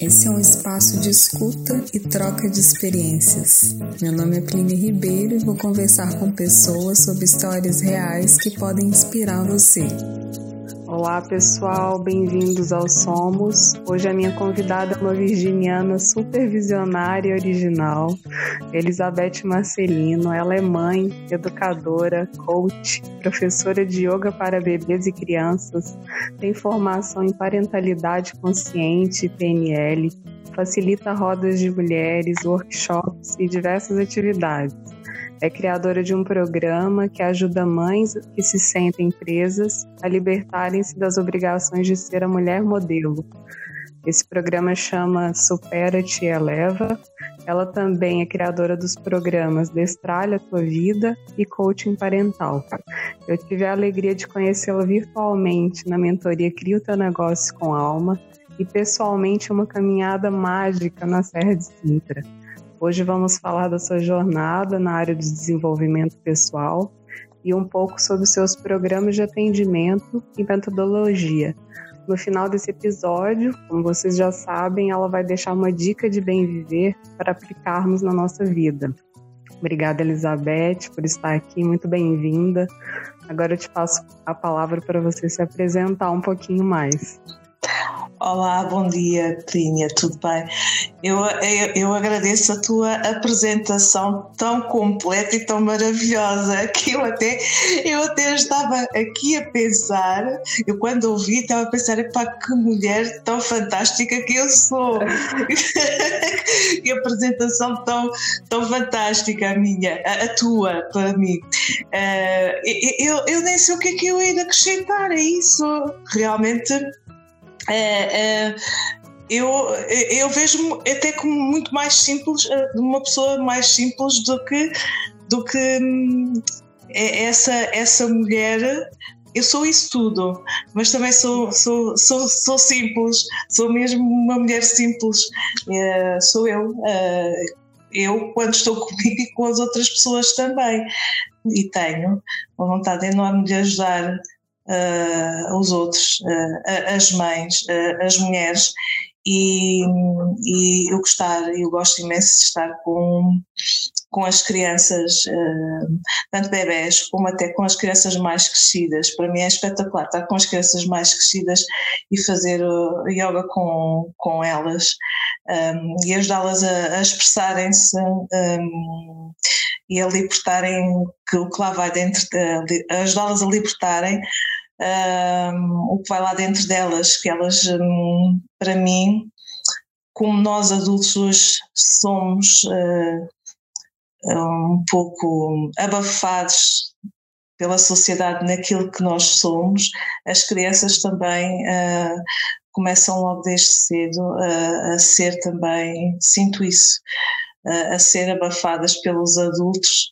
Esse é um espaço de escuta e troca de experiências. Meu nome é Plínio Ribeiro e vou conversar com pessoas sobre histórias reais que podem inspirar você. Olá pessoal, bem-vindos ao Somos. Hoje a minha convidada é uma virginiana super visionária e original, Elizabeth Marcelino. Ela é mãe, educadora, coach, professora de yoga para bebês e crianças, tem formação em parentalidade consciente, PNL, facilita rodas de mulheres, workshops e diversas atividades é criadora de um programa que ajuda mães que se sentem presas a libertarem-se das obrigações de ser a mulher modelo. Esse programa chama Supera-te e Eleva. Ela também é criadora dos programas Destralha a Tua Vida e Coaching Parental. Eu tive a alegria de conhecê-la virtualmente na mentoria Cria o Teu Negócio com Alma e pessoalmente uma caminhada mágica na Serra de Sintra. Hoje vamos falar da sua jornada na área de desenvolvimento pessoal e um pouco sobre seus programas de atendimento e metodologia. No final desse episódio, como vocês já sabem, ela vai deixar uma dica de bem viver para aplicarmos na nossa vida. Obrigada, Elizabeth, por estar aqui, muito bem-vinda. Agora eu te passo a palavra para você se apresentar um pouquinho mais. Olá, bom dia, Clínia, tudo bem? Eu, eu, eu, agradeço a tua apresentação tão completa e tão maravilhosa que eu até, eu até estava aqui a pensar, eu quando ouvi estava a pensar, pá, que mulher tão fantástica que eu sou. que apresentação tão, tão fantástica a minha, a, a tua, para mim. Uh, eu, eu nem sei o que é que eu ia acrescentar a isso. Realmente é, é, eu, eu vejo até como muito mais simples, eh, uma pessoa mais simples do que, do que hum, é essa, essa mulher. Eu sou isso tudo, mas também sou, sou, sou, sou simples, sou mesmo uma mulher simples. É, sou eu. É, eu, quando estou comigo e com as outras pessoas também. E tenho uma vontade enorme de ajudar uh, os outros, uh, as mães, uh, as mulheres, e, e eu gostar, eu gosto imenso de estar com, com as crianças, tanto bebés como até com as crianças mais crescidas. Para mim é espetacular estar com as crianças mais crescidas e fazer yoga com, com elas um, e ajudá-las a, a expressarem-se. Um, e a libertarem que o que lá vai dentro, ajudá-las a libertarem um, o que vai lá dentro delas, que elas, um, para mim, como nós adultos hoje somos uh, um pouco abafados pela sociedade naquilo que nós somos, as crianças também uh, começam logo desde cedo a ser também, sinto isso, a ser abafadas pelos adultos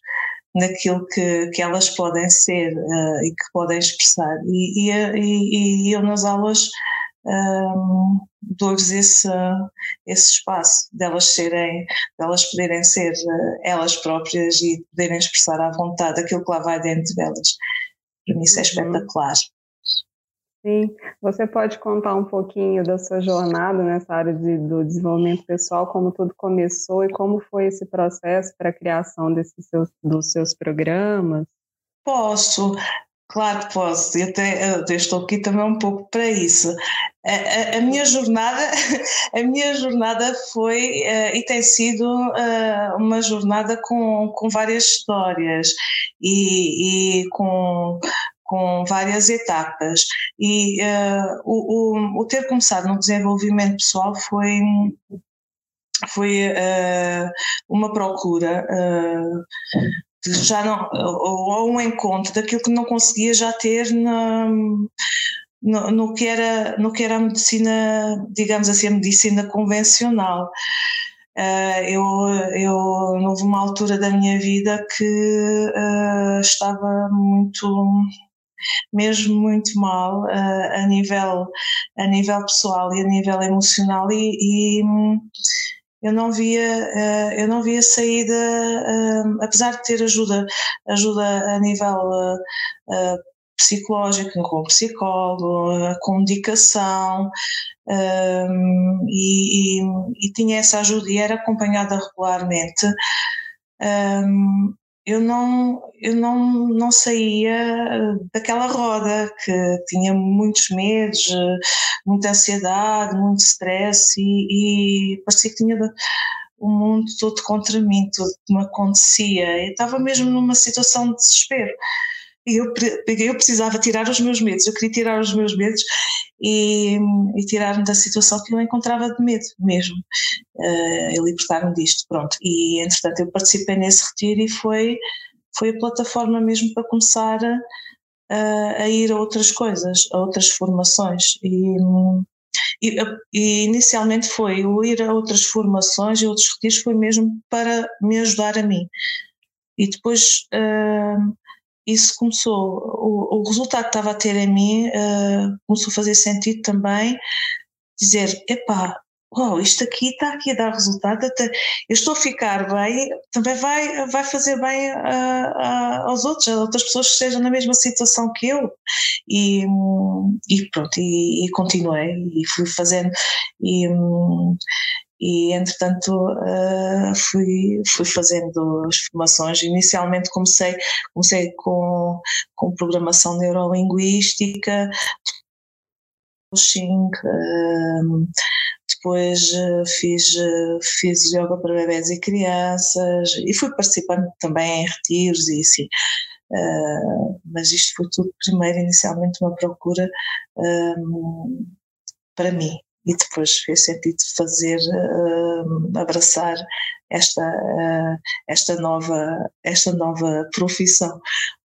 naquilo que, que elas podem ser uh, e que podem expressar. E, e, e, eu nas aulas um, dou-lhes esse, esse espaço delas serem, delas poderem ser uh, elas próprias e poderem expressar à vontade aquilo que lá vai dentro delas. Para mim isso é uhum. espetacular. Sim, você pode contar um pouquinho da sua jornada nessa área de, do desenvolvimento pessoal, como tudo começou e como foi esse processo para a criação desses seus, dos seus programas? Posso, claro que posso, eu, até, eu estou aqui também um pouco para isso. A, a, a minha jornada, a minha jornada foi uh, e tem sido uh, uma jornada com, com várias histórias e, e com com várias etapas. E uh, o, o, o, ter começado no desenvolvimento pessoal foi, foi uh, uma procura. Uh, já não, ou um encontro daquilo que não conseguia já ter na, no, no, que era, no que era a medicina, digamos assim, a medicina convencional. Uh, eu, eu houve uma altura da minha vida que uh, estava muito mesmo muito mal uh, a, nível, a nível pessoal e a nível emocional e, e hum, eu não via uh, eu não via saída uh, apesar de ter ajuda ajuda a nível psicológico, com psicólogo, com medicação, e, e, e, tinha essa ajuda e era acompanhada regularmente. Um, eu não, eu não, não saía daquela roda que tinha muitos medos, muita ansiedade, muito stress e, e parecia que tinha o mundo todo contra mim, tudo que me acontecia. Eu estava mesmo numa situação de desespero. Eu, eu precisava tirar os meus medos, eu queria tirar os meus medos e, e tirar-me da situação que eu encontrava de medo mesmo, uh, e libertar-me disto, pronto. E entretanto eu participei nesse retiro e foi, foi a plataforma mesmo para começar a, ir a outras coisas, a outras formações. E, e, e, inicialmente foi o ir a outras formações e outros retiros foi mesmo para me ajudar a mim. E depois uh, isso começou, o, o, resultado que estava a ter em mim uh, começou a fazer sentido também, dizer, epá, oh, isto aqui está aqui a dar resultado, até, eu estou a ficar bem, também vai, vai fazer bem aos outros, a outras pessoas que estejam na mesma situação que eu. E, e pronto, e, e continuei e fui fazendo. E, e entretanto uh, fui, fui fazendo as formações. Inicialmente comecei, comecei com, com programação neurolinguística, coaching, uh, depois uh, fiz, fiz yoga para bebés e crianças e fui participando também em retiros e assim. mas isto foi tudo primeiro inicialmente uma procura para mim, e depois fez sentido fazer, uh, abraçar esta, uh, esta, nova, esta nova profissão,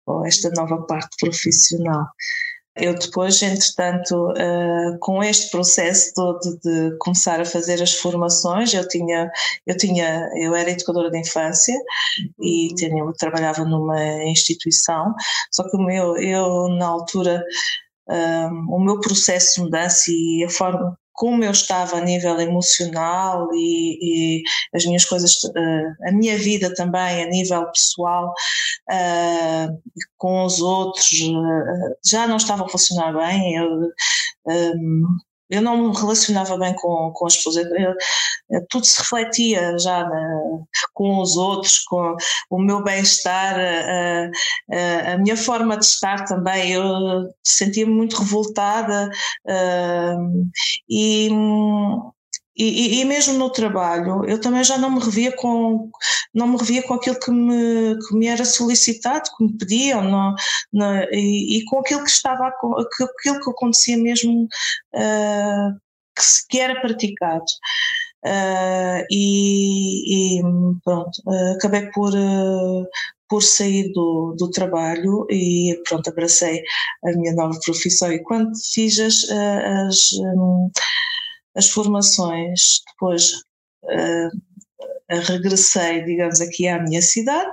ou esta nova parte profissional. Eu depois, entretanto, uh, com este processo todo de começar a fazer as formações, eu tinha, eu tinha, eu era educadora de infância e uhum. tinha, trabalhava numa instituição, só que o meu, eu na altura um, o meu processo de mudança e a forma como eu estava a nível emocional e, e as minhas coisas, uh, a minha vida também a nível pessoal uh, com os outros uh, já não estava a funcionar bem. Eu, um, eu não me relacionava bem com, com as pessoas, eu, eu, tudo se refletia já na, com os outros, com o meu bem-estar, a, a, a, minha forma de estar também. Eu sentia-me muito revoltada uh, e e, e, mesmo no trabalho, eu também já não me revia com, não me revia com aquilo que me, que me era solicitado, que me pediam, não, não, e, e, com aquilo que estava, aquilo que acontecia mesmo uh, que, era praticado. Uh, e, e, pronto, uh, acabei por, uh, por sair do, do trabalho e pronto, abracei a minha nova profissão e quando fiz as, as um, as formações, depois uh, regressei, digamos, aqui à minha cidade,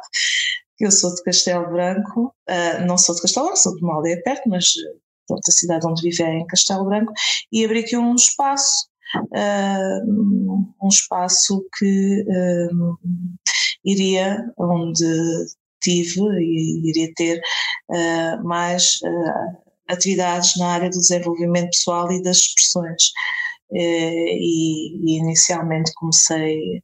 eu sou de Castelo Branco, uh, não sou de Castelo Branco, sou de uma aldeia perto, mas pronto, a cidade onde vivo é em Castelo Branco, e abri aqui um espaço, uh, um espaço que iria, onde tive e iria ter mais atividades na área do desenvolvimento pessoal e das expressões. Eh, e, e, inicialmente comecei,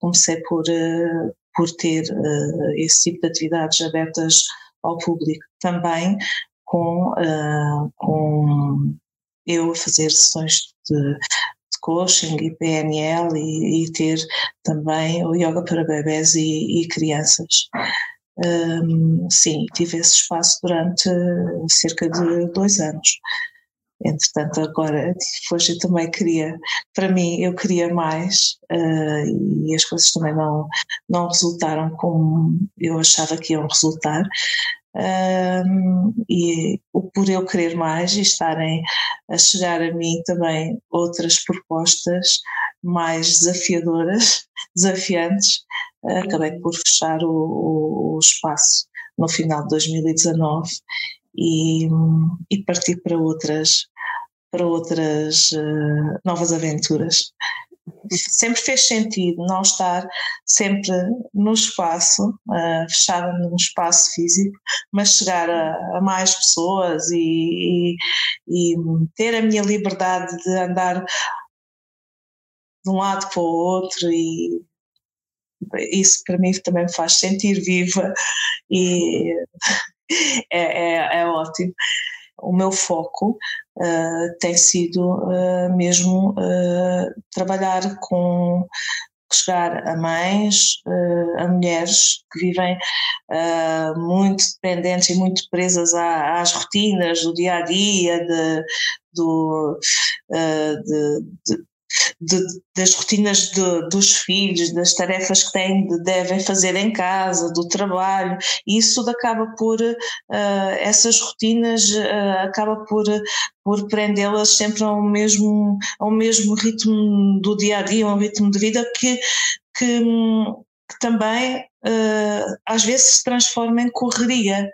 comecei por, eh, por ter eh, esse tipo de atividades abertas ao público também com, com eu fazer sessões de, coaching e PNL e, e, ter também o yoga para bebés e, e crianças. Um, sim, tive esse espaço durante cerca de dois anos. Entretanto, agora, depois eu também queria, para mim, eu queria mais uh, e as coisas também não, não resultaram como eu achava que iam resultar. Um, e por eu querer mais e estarem a chegar a mim também outras propostas mais desafiadoras, desafiantes, uh, acabei por fechar o, o, o espaço no final de 2019 e, e partir para outras, para outras uh, novas aventuras. sempre fez sentido não estar sempre no espaço, uh, fechada num espaço físico, mas chegar a, a mais pessoas e, e, e, ter a minha liberdade de andar de um lado para o outro e isso para mim também me faz sentir viva e é, é, é ótimo. O meu foco uh, tem sido uh, mesmo uh, trabalhar com chegar a mães, a mulheres que vivem muito dependentes e muito presas às rotinas do dia a dia, de, do, de, de de, das rotinas de, dos filhos, das tarefas que têm, de, devem fazer em casa, do trabalho, e isso acaba por, uh, essas rotinas uh, acaba por, por prendê-las sempre ao mesmo, ao mesmo ritmo do dia a dia, um ritmo de vida que, que, que também uh, às vezes se transforma em correria.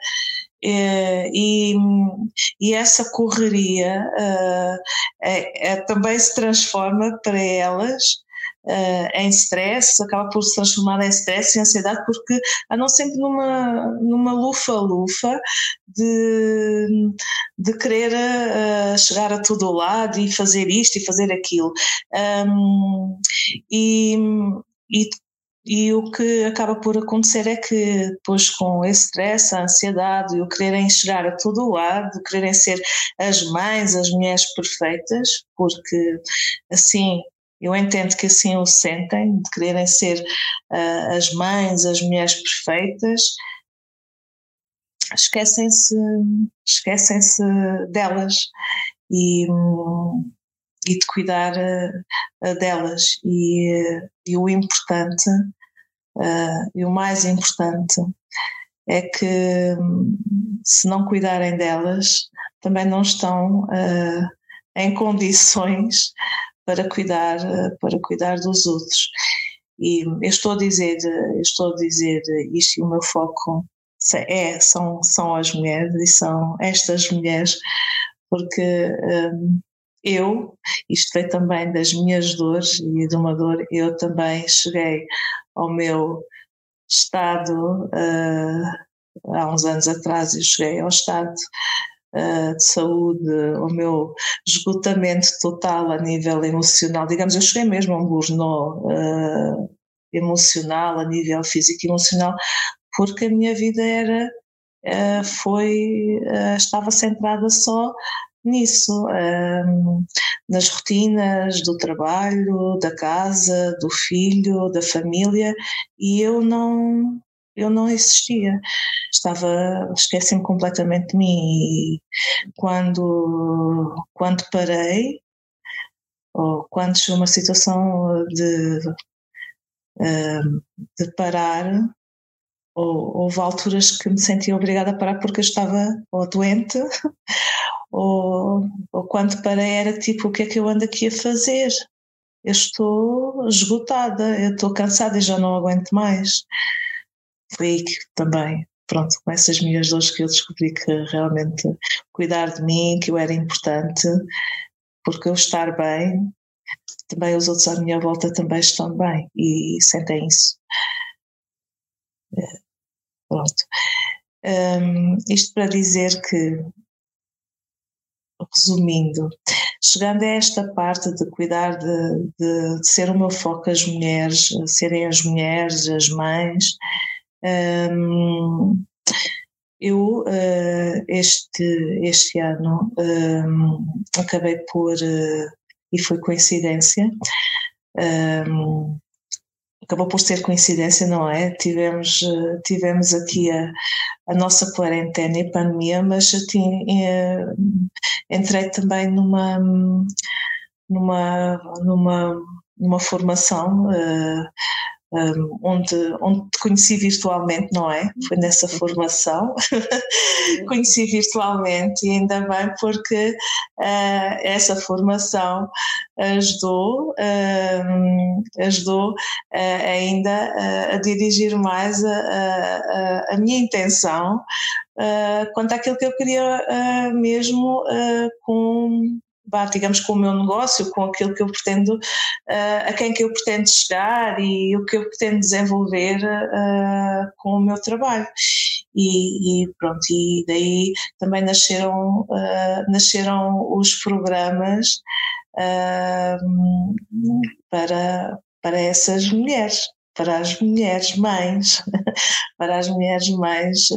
É, e, e, essa correria uh, é, é, também se transforma para elas uh, em stress, acaba por se transformar em stress e ansiedade porque andam sempre numa, numa lufa-lufa de, de querer uh, chegar a todo lado e fazer isto e fazer aquilo. Um, e, e e o que acaba por acontecer é que depois com esse stress, a ansiedade e o quererem chegar a todo o lado, quererem ser as mães, as mulheres perfeitas, porque assim eu entendo que assim o sentem, de quererem ser uh, as mães, as mulheres perfeitas, esquecem-se esquecem-se delas. E, e de cuidar uh, delas. E, uh, e, o importante, e o mais importante, é que se não cuidarem delas, também não estão em condições para cuidar, para cuidar dos outros. E eu estou a dizer, estou a dizer isto e o meu foco é, são, são as mulheres e são estas mulheres, porque um, eu, isto veio também das minhas dores e de uma dor, eu também cheguei ao meu estado, uh, há uns anos atrás, eu cheguei ao estado uh, de saúde, ao meu esgotamento total a nível emocional, digamos, eu cheguei mesmo a um burnout uh, emocional, a nível físico e emocional, porque a minha vida era foi estava centrada só nisso, um, nas rotinas do trabalho, da casa, do filho, da família, e eu não eu não existia. Estava, esqueci-me completamente de mim e quando, quando parei, ou quando chegou uma situação de, de parar, houve alturas que me sentia obrigada a parar porque eu estava ou doente ou, ou quando parei era tipo, o que é que eu ando aqui a fazer? Eu estou esgotada, eu estou cansada e já não aguento mais. Foi aí que também, pronto, com essas minhas dores que eu descobri que realmente cuidar de mim, que eu era importante, porque eu estar bem, também os outros à minha volta também estão bem e sentem isso. Pronto. Um, isto para dizer que resumindo, chegando a esta parte de cuidar de, de, de, ser o meu foco as mulheres, serem as mulheres, as mães, um, eu uh, este, este ano um, acabei por, uh, e foi coincidência, um, acabou por ser coincidência, não é? Tivemos, eh, tivemos aqui a, a nossa quarentena e pandemia, mas eu tinha, eh, entrei também numa, numa, numa, numa formação uh, um, onde, onde te conheci virtualmente, não é? Foi nessa formação, conheci virtualmente e ainda bem porque uh, essa formação ajudou, uh, ajudou uh, ainda a dirigir mais a, a, a minha intenção quanto àquilo que eu queria mesmo com digamos, com o meu negócio, com aquilo que eu pretendo, uh, a quem que eu pretendo chegar e o que eu pretendo desenvolver uh, com o meu trabalho. E, e, pronto, e daí também nasceram, uh, nasceram os programas para, para essas mulheres para as mulheres mães, para as mulheres mães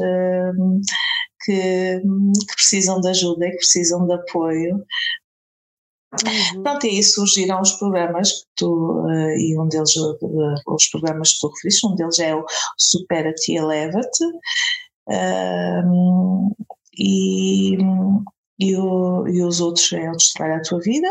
que, que, precisam de ajuda e que precisam de apoio Uhum. Pronto, e aí surgiram os programas que tu, uh, e um deles, uh, os programas que tu referiste, um deles é o Supera-te e Eleva-te, uh, e, e, o, e, os outros é o Destrar a Tua Vida,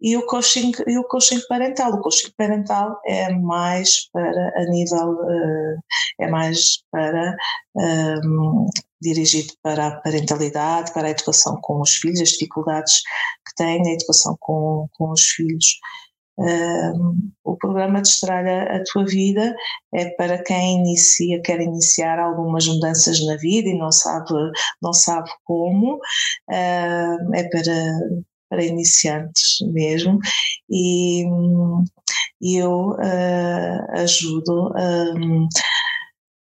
e o coaching, e o coaching parental. O coaching parental é mais para a nível, uh, é mais para um, dirigido para a parentalidade, para a educação com os filhos, as dificuldades que têm na educação com, com os filhos. O programa Destralha a Tua Vida é para quem inicia, quer iniciar algumas mudanças na vida e não sabe, não sabe como, é para, para iniciantes mesmo e, eu uh, ajudo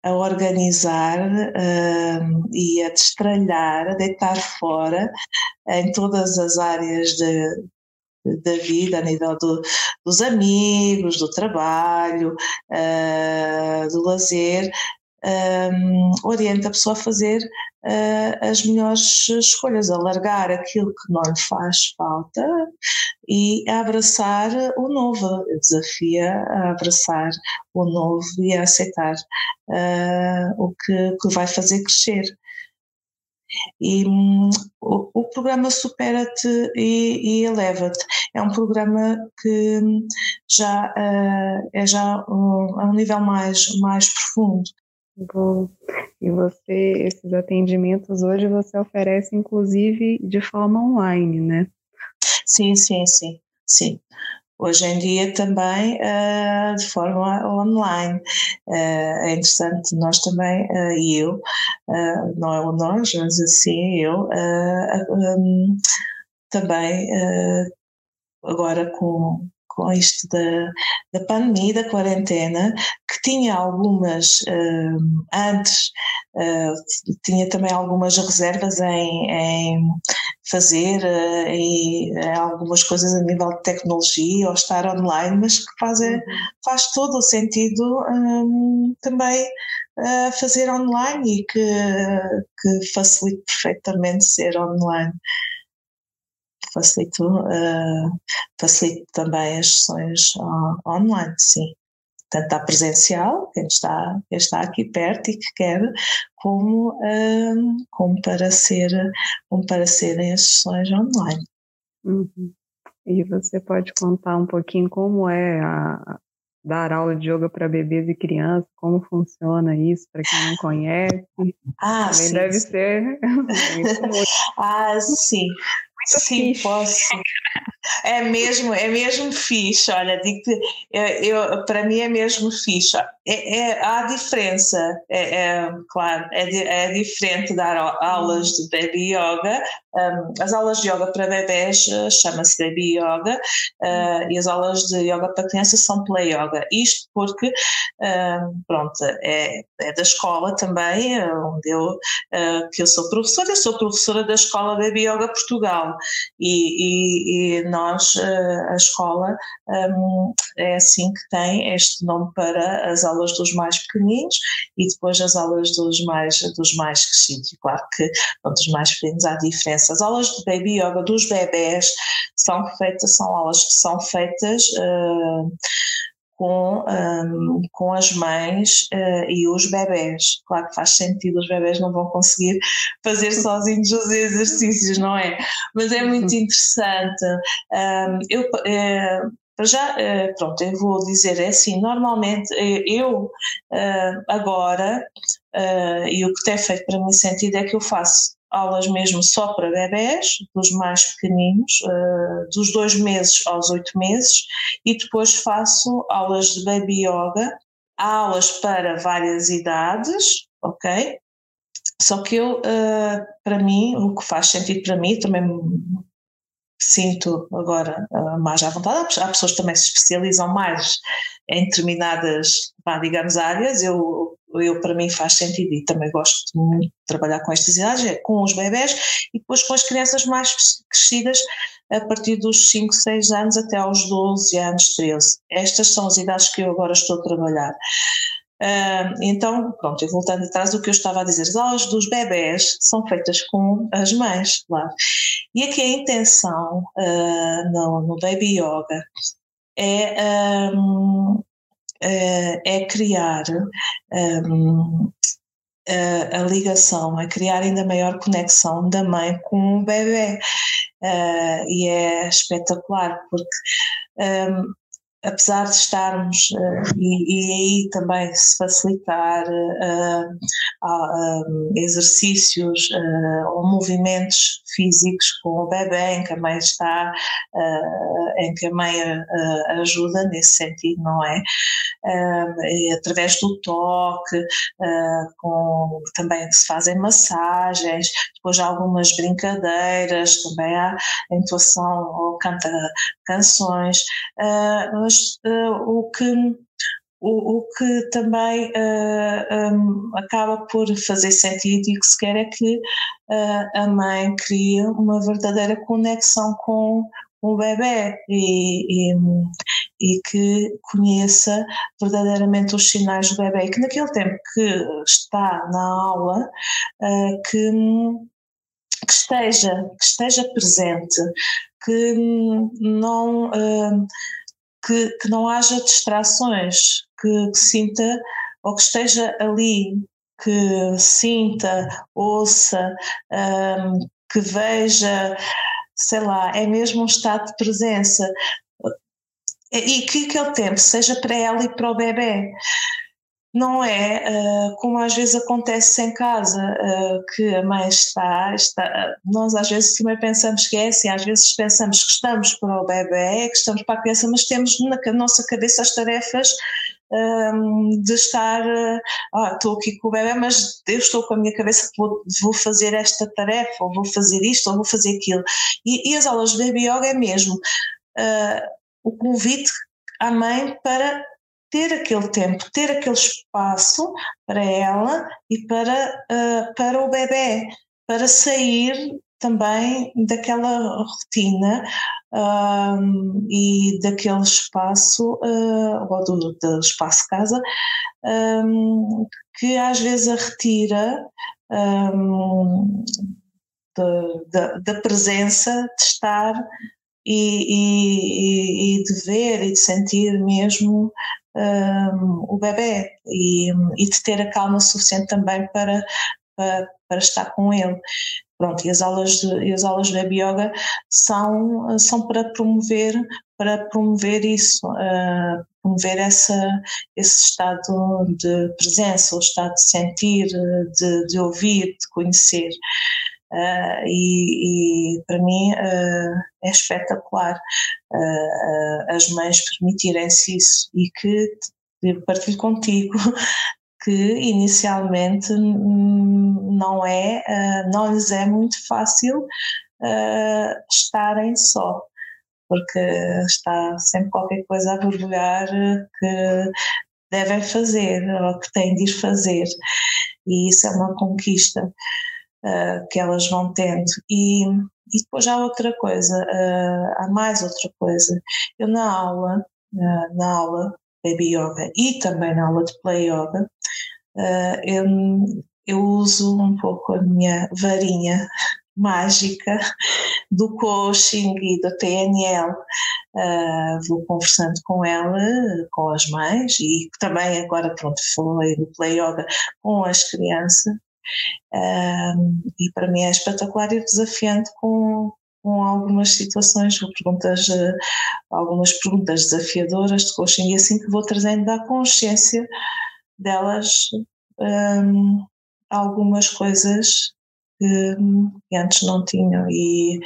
a organizar uh, e a destralhar, a deitar fora em todas as áreas de, da vida, a nível do, dos amigos, do trabalho, uh, do lazer, um, orienta a pessoa a fazer as melhores escolhas, a largar aquilo que não lhe faz falta e abraçar o novo, desafia a abraçar o novo e a aceitar uh, o que, que vai fazer crescer. E um, o, o, programa Supera-te e, e Eleva-te é um programa que já uh, é já um, a um nível mais, mais profundo. Bom, e você, esses atendimentos hoje você oferece inclusive de forma online, né? Sim, sim, sim, sim. Hoje em dia também uh, de forma online. Uh, é interessante, nós também, uh, e eu, não é o nós, mas assim eu, um, também agora com, com isto da, da pandemia, da quarentena, que tinha algumas, uh, antes, uh, tinha também algumas reservas em, em fazer uh, e, algumas coisas a nível de tecnologia ou estar online, mas que faz, faz todo o sentido um, também fazer online e que, que facilite perfeitamente ser online facilito, uh, facilito também as sessões uh, online, sim. Tanto a presencial, quem está, quem está aqui perto e que quer, como, uh, como, para, ser, como para serem as sessões online. Uhum. E você pode contar um pouquinho como é a, dar aula de yoga para bebês e crianças, como funciona isso, para quem não conhece. Ah, Também sim, deve sim. ser. ah, sim. Sim, fixe. posso. É mesmo, é mesmo fixe. Olha, digo eu, eu, para mim é mesmo fixe. É, é, há diferença, é, é claro, é, é, diferente dar aulas de baby yoga. Um, as aulas de yoga para bebés uh, chama-se baby yoga uh, e as aulas de yoga para crianças são play yoga. Isto porque, uh, pronto, é, é, da escola também, onde eu, que eu sou professora, eu sou professora da Escola Baby Yoga Portugal e, e, e nós, a escola, um, é assim que tem este nome para as aulas aulas dos mais pequeninos e depois as aulas dos mais, dos mais crescidos. E claro que dos mais pequeninos há diferença. As aulas de baby yoga dos bebés são feitas, são aulas que são feitas uh, com, um, com as mães uh, e os bebés. Claro que faz sentido, os bebés não vão conseguir fazer sozinhos os exercícios, não é? Mas é muito interessante. Um, eu, uh, para já, eh, pronto, eu vou dizer é assim, normalmente eh, eu eh, agora, e o que tem feito para mim sentido é que eu faço aulas mesmo só para bebés, dos mais pequeninos, dos dois meses aos oito meses, e depois faço aulas de baby yoga, aulas para várias idades, ok? Só que eu, para mim, o que faz sentido para mim, também sinto agora uh, mais à vontade. Há pessoas que também se especializam mais em determinadas, digamos, áreas. Eu, eu, para mim, faz sentido e também gosto muito de trabalhar com estas idades, é com os bebés e depois com as crianças mais crescidas, a partir dos 5, 6 anos até aos 12 anos, 13. Estas são as idades que eu agora estou a trabalhar. Uh, então, pronto, e voltando atrás do que eu estava a dizer, as aulas dos bebés são feitas com as mães, claro. E aqui a intenção uh, no, no Baby Yoga é, um, é, é criar um, a, a, ligação, é criar ainda maior conexão da mãe com o bebê. Uh, e é espetacular, porque um, apesar de estarmos, uh, e, e, aí também se facilitar uh, uh, exercícios ou movimentos físicos com o bebê, em que a mãe está, em que a mãe ajuda nesse sentido, não é? através do toque, com, também se fazem massagens, depois há algumas brincadeiras, também há a intuação ou canta canções, mas o que o, o, que também uh, um, acaba por fazer sentido e que se quer é que uh, a mãe crie uma verdadeira conexão com o bebê e, e, e, que conheça verdadeiramente os sinais do bebê. E que naquele tempo que está na aula uh, que, que, esteja, que esteja presente, que não que, que não haja distrações, que, que sinta ou que esteja ali, que sinta, ouça, um, que veja, sei lá, é mesmo um estado de presença. E que aquele tempo seja para ela e para o bebê não é uh, como às vezes acontece em casa, uh, que a mãe está, está, nós às vezes também pensamos que é assim, às vezes pensamos que estamos para o bebê, que estamos para a criança, mas temos na nossa cabeça as tarefas um, ehm, de estar, uh, ah, estou aqui com o bebê, mas eu estou com a minha cabeça que vou, vou fazer esta tarefa, ou vou fazer isto, ou vou fazer aquilo. E, e as aulas de Baby Yoga é mesmo o convite à mãe para ter aquele tempo, ter aquele espaço para ela e para, uh, para o bebê, para sair também daquela rotina um, e daquele espaço, uh, ou do, do, espaço casa, um, que às vezes a retira um, da presença de estar e, e, e, de ver e de sentir mesmo um, o bebê e, e, de ter a calma suficiente também para, para, para estar com ele. Pronto, e as aulas de, as aulas de Baby Yoga são, são para promover para promover isso, uh, promover essa, esse estado de presença, o estado de sentir, de, de ouvir, de conhecer. Uh, e, e, para mim uh, é espetacular uh, as mães permitirem-se isso e que partilho contigo que inicialmente não é, não lhes é muito fácil estarem só, porque está sempre qualquer coisa a borbulhar que devem fazer ou que têm de ir fazer. E isso é uma conquista uh, que elas vão tendo. E, e depois há outra coisa, uh, há mais outra coisa. Eu na aula, uh, na aula Baby Yoga e também na aula de Play Yoga, eu, eu uso um pouco a minha varinha mágica do coaching e da PNL. Uh, vou conversando com ela, com as mães e também agora pronto falei do Play Yoga com as crianças um, e para mim é espetacular e desafiante com, com algumas situações, perguntas, eh, algumas perguntas desafiadoras de coaching e assim que vou trazendo da consciência delas um, algumas coisas que, que, antes não tinham. E,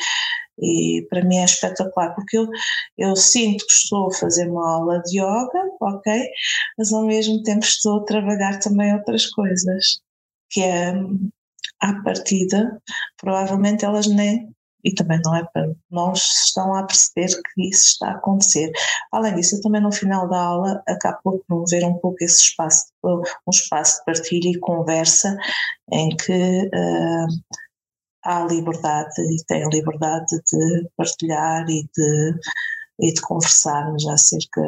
e para mim é espetacular porque eu, eu sinto que estou a fazer uma aula de yoga, ok, mas ao mesmo tempo estou a trabalhar também outras coisas que é à partida, provavelmente elas nem, e também não é para não estão a perceber que isso está a acontecer. Além disso, eu também no final da aula acabo por promover um pouco esse espaço, um espaço de partilha e conversa em que uh, há liberdade e tem liberdade de partilhar e de, e de conversarmos acerca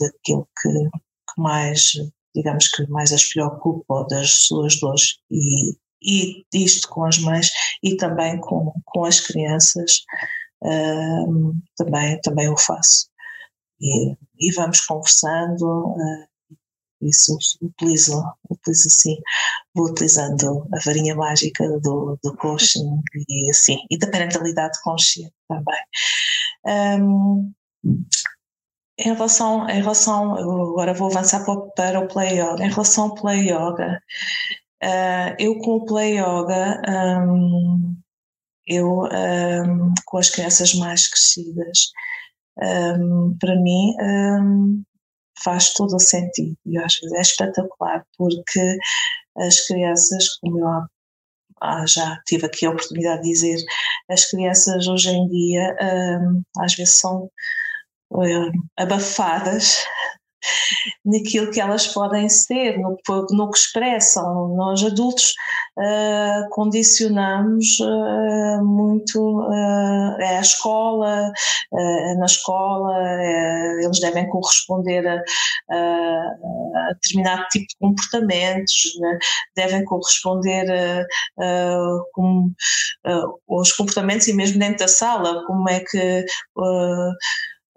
daquilo que, que mais, digamos que mais as preocupa das suas dores e, e isto com as mães e também com, com as crianças uh, também, também o faço. E, e vamos conversando, uh, isso utilizo, utilizo assim, vou utilizando a varinha mágica do, do coaching e assim, e da parentalidade consciente também. Um, em relação, em relação, agora vou avançar para, o Play Yoga. Em relação ao Play Yoga, uh, eu com o Play Yoga, um, eu um, com as crianças mais crescidas, um, para mim faz todo o sentido e às vezes é espetacular porque as crianças, como eu ah, já tive aqui a oportunidade de dizer, as crianças hoje em dia às vezes são abafadas naquilo que elas podem ser, no, no que expressam. Nós adultos uh, condicionamos uh, muito uh, é a escola, na escola eles devem corresponder a, a, determinado tipo de comportamentos, né? devem corresponder a, a com, aos comportamentos e mesmo dentro da sala, como é que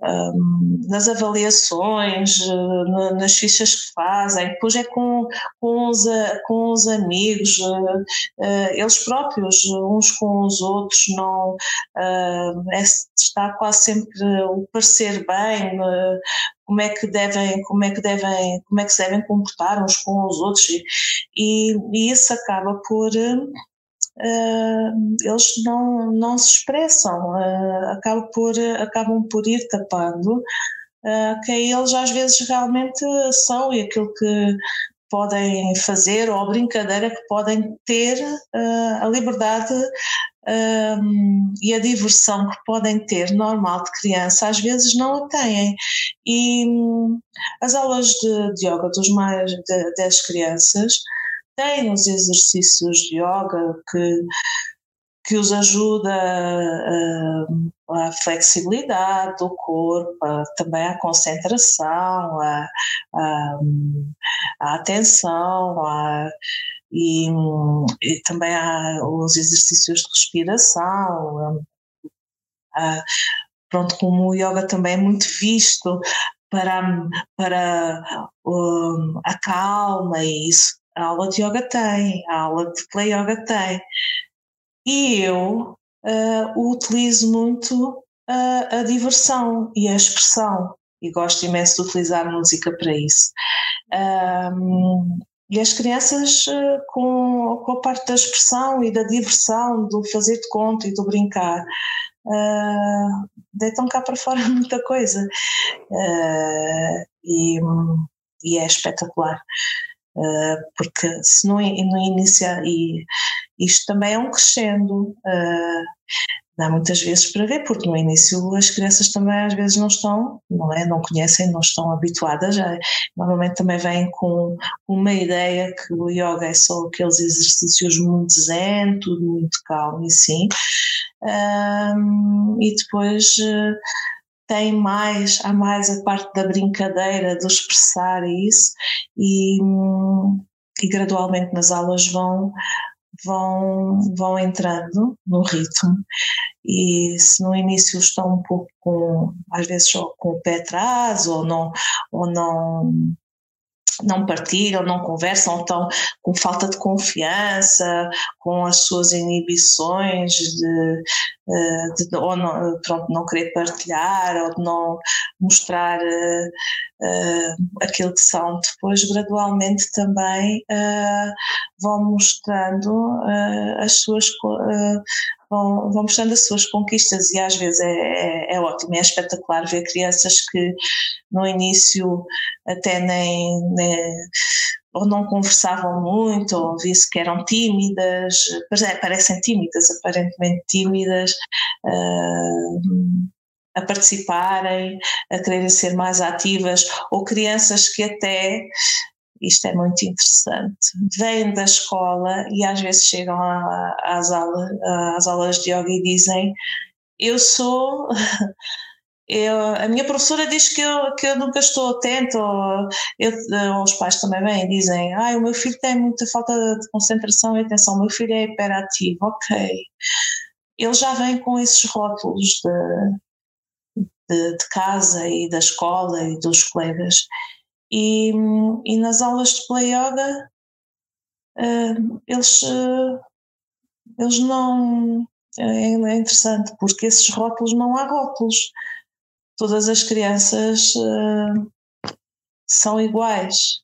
um, nas avaliações, uh, nas fichas que fazem, depois é com, com, os, com os amigos, uh, eles próprios, uns com os outros, não é, está quase sempre o parecer bem, como é que devem, como é que devem, como é que se devem comportar uns com os outros e, e, e isso acaba por uh, eles não, não se expressam, uh, acabam, por, acabam por ir tapando uh, quem eles às vezes realmente são e aquilo que podem fazer ou a brincadeira que podem ter, a liberdade um, e a diversão que podem ter normal de criança, às vezes não a têm. E um, as aulas de, de yoga dos mais de, das crianças tem os exercícios de yoga que, que os ajuda a flexibilidade do corpo, a, também a concentração, a atenção, e, e, também há os exercícios de respiração. Pronto, como o yoga também é muito visto para, para um, a calma e isso a aula de yoga tem, a aula de play yoga tem. E eu uh, utilizo muito uh, a diversão e a expressão, e gosto imenso de utilizar música para isso. Um, e as crianças, uh, com, com a parte da expressão e da diversão, do fazer de conta e do brincar, uh, deitam cá para fora muita coisa. Uh, e, e é espetacular. Uh, porque se não, não inicia, e isto também é um crescendo, uh, dá muitas vezes para ver, porque no início as crianças também às vezes não estão, não é, não conhecem, não estão habituadas, normalmente também vêm com uma ideia que o yoga é só aqueles exercícios muito zen, tudo muito calmo e sim, um, e depois uh, tem mais, há mais a parte da brincadeira, do expressar isso e, e gradualmente nas aulas vão, vão, vão entrando no ritmo. E se no início estão um pouco com, às vezes com o pé atrás ou não, ou não não partilham, não conversam, estão com falta de confiança, com as suas inibições de, eh, de, de ou não, pronto, não querer partilhar ou de não mostrar uh, uh, aquilo que são. Depois, gradualmente, também uh, vão mostrando as suas vão, vão mostrando as suas conquistas e às vezes é, é, é, ótimo, é espetacular ver crianças que no início até nem, nem ou não conversavam muito, ou via-se que eram tímidas, parecem tímidas, aparentemente tímidas, uh, a participarem, a quererem ser mais ativas, ou crianças que até, isto é muito interessante, vêm da escola e às vezes chegam às, aulas, às aulas de yoga e dizem eu sou eu, a minha professora diz que eu, que eu nunca estou atento, ou, eu, ou os pais também vêm e dizem, ah, o meu filho tem muita falta de concentração e atenção, o meu filho é hiperativo, ok. Ele já vem com esses rótulos de, de, de casa e da escola e dos colegas. E, e nas aulas de play yoga, uh, eles, uh, eles não. É, é interessante, porque esses rótulos não há rótulos todas as crianças uh, são iguais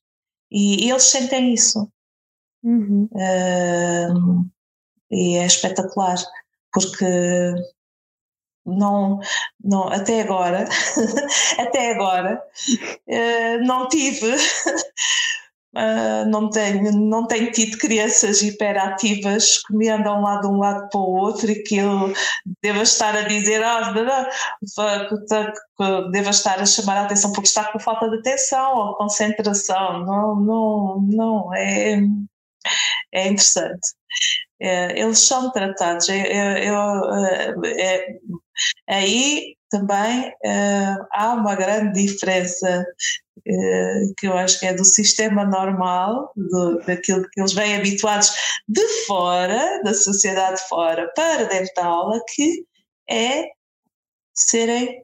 e, e, eles sentem isso. Uhum. Uh, e é espetacular, porque não, não até agora, até agora, uh, não tive Uh, não, tenho, não tenho tido crianças hiperativas que me andam lá de um lado para o outro e que eu deva estar a dizer, ah, deva estar a chamar a atenção porque está com falta de atenção ou concentração. Não, não, não, é, é interessante. É, eles são tratados. Eu, eu, é, aí também é, há uma grande diferença eh, que eu acho que é do sistema normal, do, daquilo que eles vêm habituados de fora, da sociedade fora, para dentro da aula, que é serem,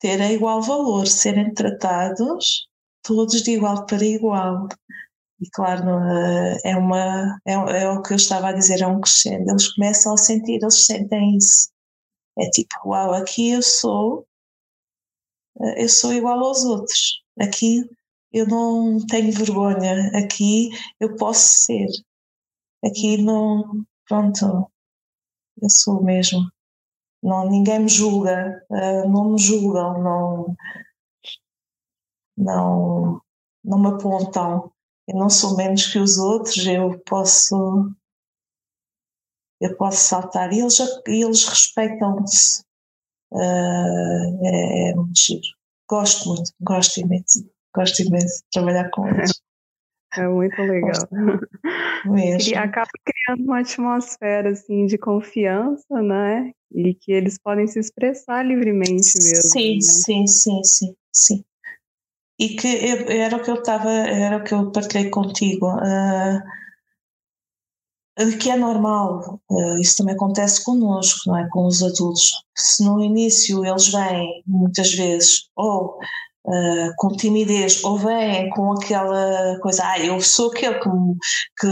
terem igual valor, serem tratados todos de igual para igual. E claro, eh, é, uma, é, é o que eu estava a dizer, é um crescendo. Eles começam a sentir, eles sentem isso. É tipo, uau, aqui eu sou, eh, eu sou igual aos outros Aqui eu não tenho vergonha, aqui eu posso ser. Aqui não, pronto, eu sou mesmo. Não, ninguém me julga, uh, não me julgam, não, não, não me apontam. Eu não sou menos que os outros, eu posso eu posso saltar e eles, eles respeitam-se. Uh, é, é muito giro. Gosto muito, gosto imenso. Gosto imenso de trabalhar com eles. É muito legal. E acaba criando uma atmosfera assim de confiança, né? E que eles podem se expressar livremente mesmo. Sim, né? sim, sim, sim, sim. E que eu, era o que eu estava, era o que eu partilhei contigo. Uh, que é normal, uh, isso também acontece connosco, não é? Com os adultos. Se no início eles vêm, muitas vezes, ou uh, com timidez, ou vêm com aquela coisa, ah, eu sou aquele que, me, que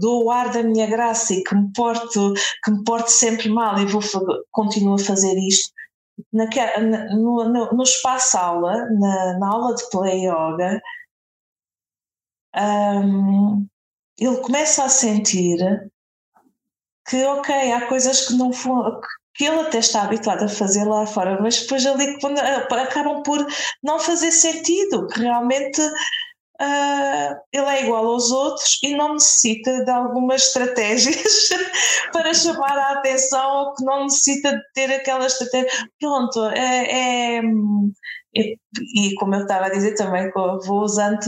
dou o ar da minha graça e que me porto, que me porto sempre mal e vou continuo a fazer isto. No, no, no espaço aula, na, na aula de play yoga, um, ele começa a sentir que, ok, há coisas que não foram, que ele até está habituado a fazer lá fora, mas depois ali acabam por não fazer sentido, que realmente uh, ele é igual aos outros e não necessita de algumas estratégias para chamar a atenção ou que não necessita de ter aquela estratégia. Pronto, é, é e, e, como eu estava a dizer também, vou usando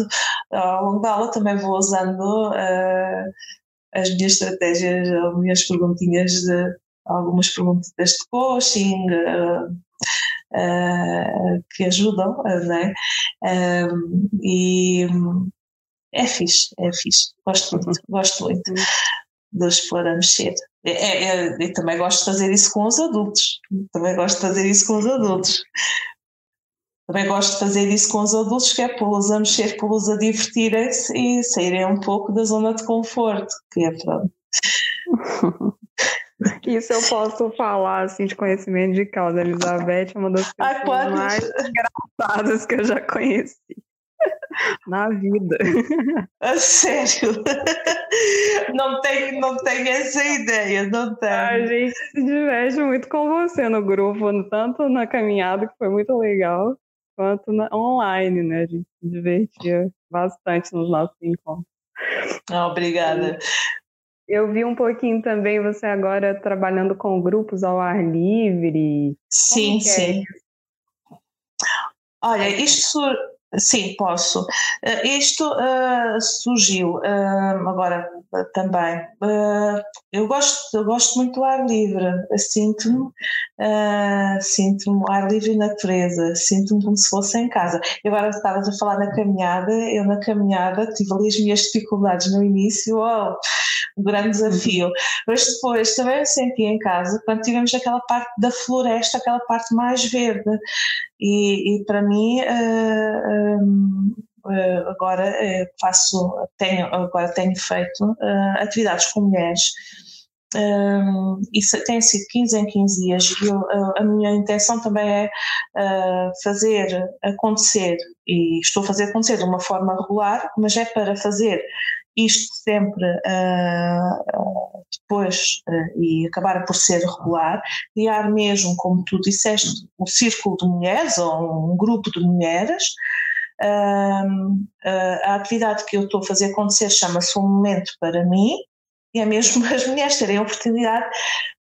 ao longo da aula, também vou usando uh, as minhas estratégias, as minhas perguntinhas de algumas perguntas de coaching uh, uh, que ajudam, né? e é fixe, é fixe, gosto muito, gosto muito de explorar mexer. É, é, eu também gosto de fazer isso com os adultos, também gosto de fazer isso com os adultos. Também gosto de fazer isso com os adultos, que é pô-los a mexer, pô-los a divertirem-se e saírem um pouco da zona de conforto, que é pronto. Isso eu posso falar assim de conhecimento de causa. Elizabeth é uma das pessoas Ai, mais engraçadas que eu já conheci na vida. A sério? Não tenho, não tenho essa ideia, não tenho. A gente se diverte muito com você no grupo, tanto na caminhada, que foi muito legal, quanto na, online, né? A gente se divertia bastante nos nossos encontros. Obrigada. Eu vi um pouquinho também você agora trabalhando com grupos ao ar livre. Sim, é sim. Olha, isto Sim, posso. Uh, isto uh, surgiu uh, agora também. eu, gosto, eu gosto muito do ar livre. Sinto-me sinto ar livre e natureza. Sinto-me como se fosse em casa. E agora estavas a falar na caminhada. Eu na caminhada tive ali as minhas dificuldades no início. Oh, um grande desafio. Mas depois também me senti em casa quando tivemos aquela parte da floresta, aquela parte mais verde. E, e para mim, uh, uh, agora uh, faço, tenho, agora tenho feito atividades com mulheres. Um, tem sido 15 em 15 dias e eu, a minha intenção também é uh, fazer acontecer e estou a fazer acontecer de uma forma regular, mas é para fazer isto sempre uh, depois uh, e acabar por ser regular, criar mesmo, como tu disseste, um círculo de mulheres ou um grupo de mulheres. Uh, a atividade que eu estou a fazer acontecer chama-se Um Momento para Mim, e é mesmo as mulheres terem a oportunidade,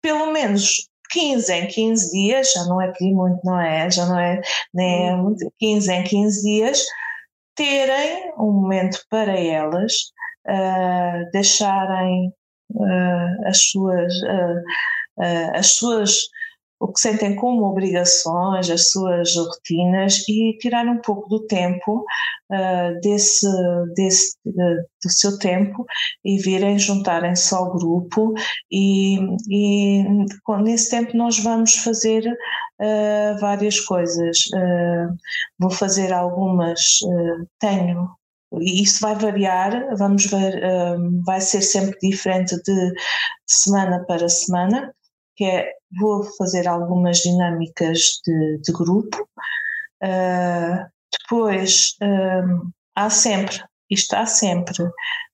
pelo menos 15 em 15 dias, já não é pedir muito, não é? Já não é nem é muito, 15 em 15 dias, terem um momento para elas, uh, deixarem uh, as suas uh, as suas o que sentem como obrigações, as suas rotinas e tirar um pouco do tempo desse, desse do seu tempo e virem juntarem-se ao grupo e, e nesse tempo nós vamos fazer várias coisas. vou fazer algumas, tenho e isso vai variar, vamos ver, um, vai ser sempre diferente de semana para semana, que é, vou fazer algumas dinâmicas de, de grupo, uh, depois um, há sempre, isto há sempre,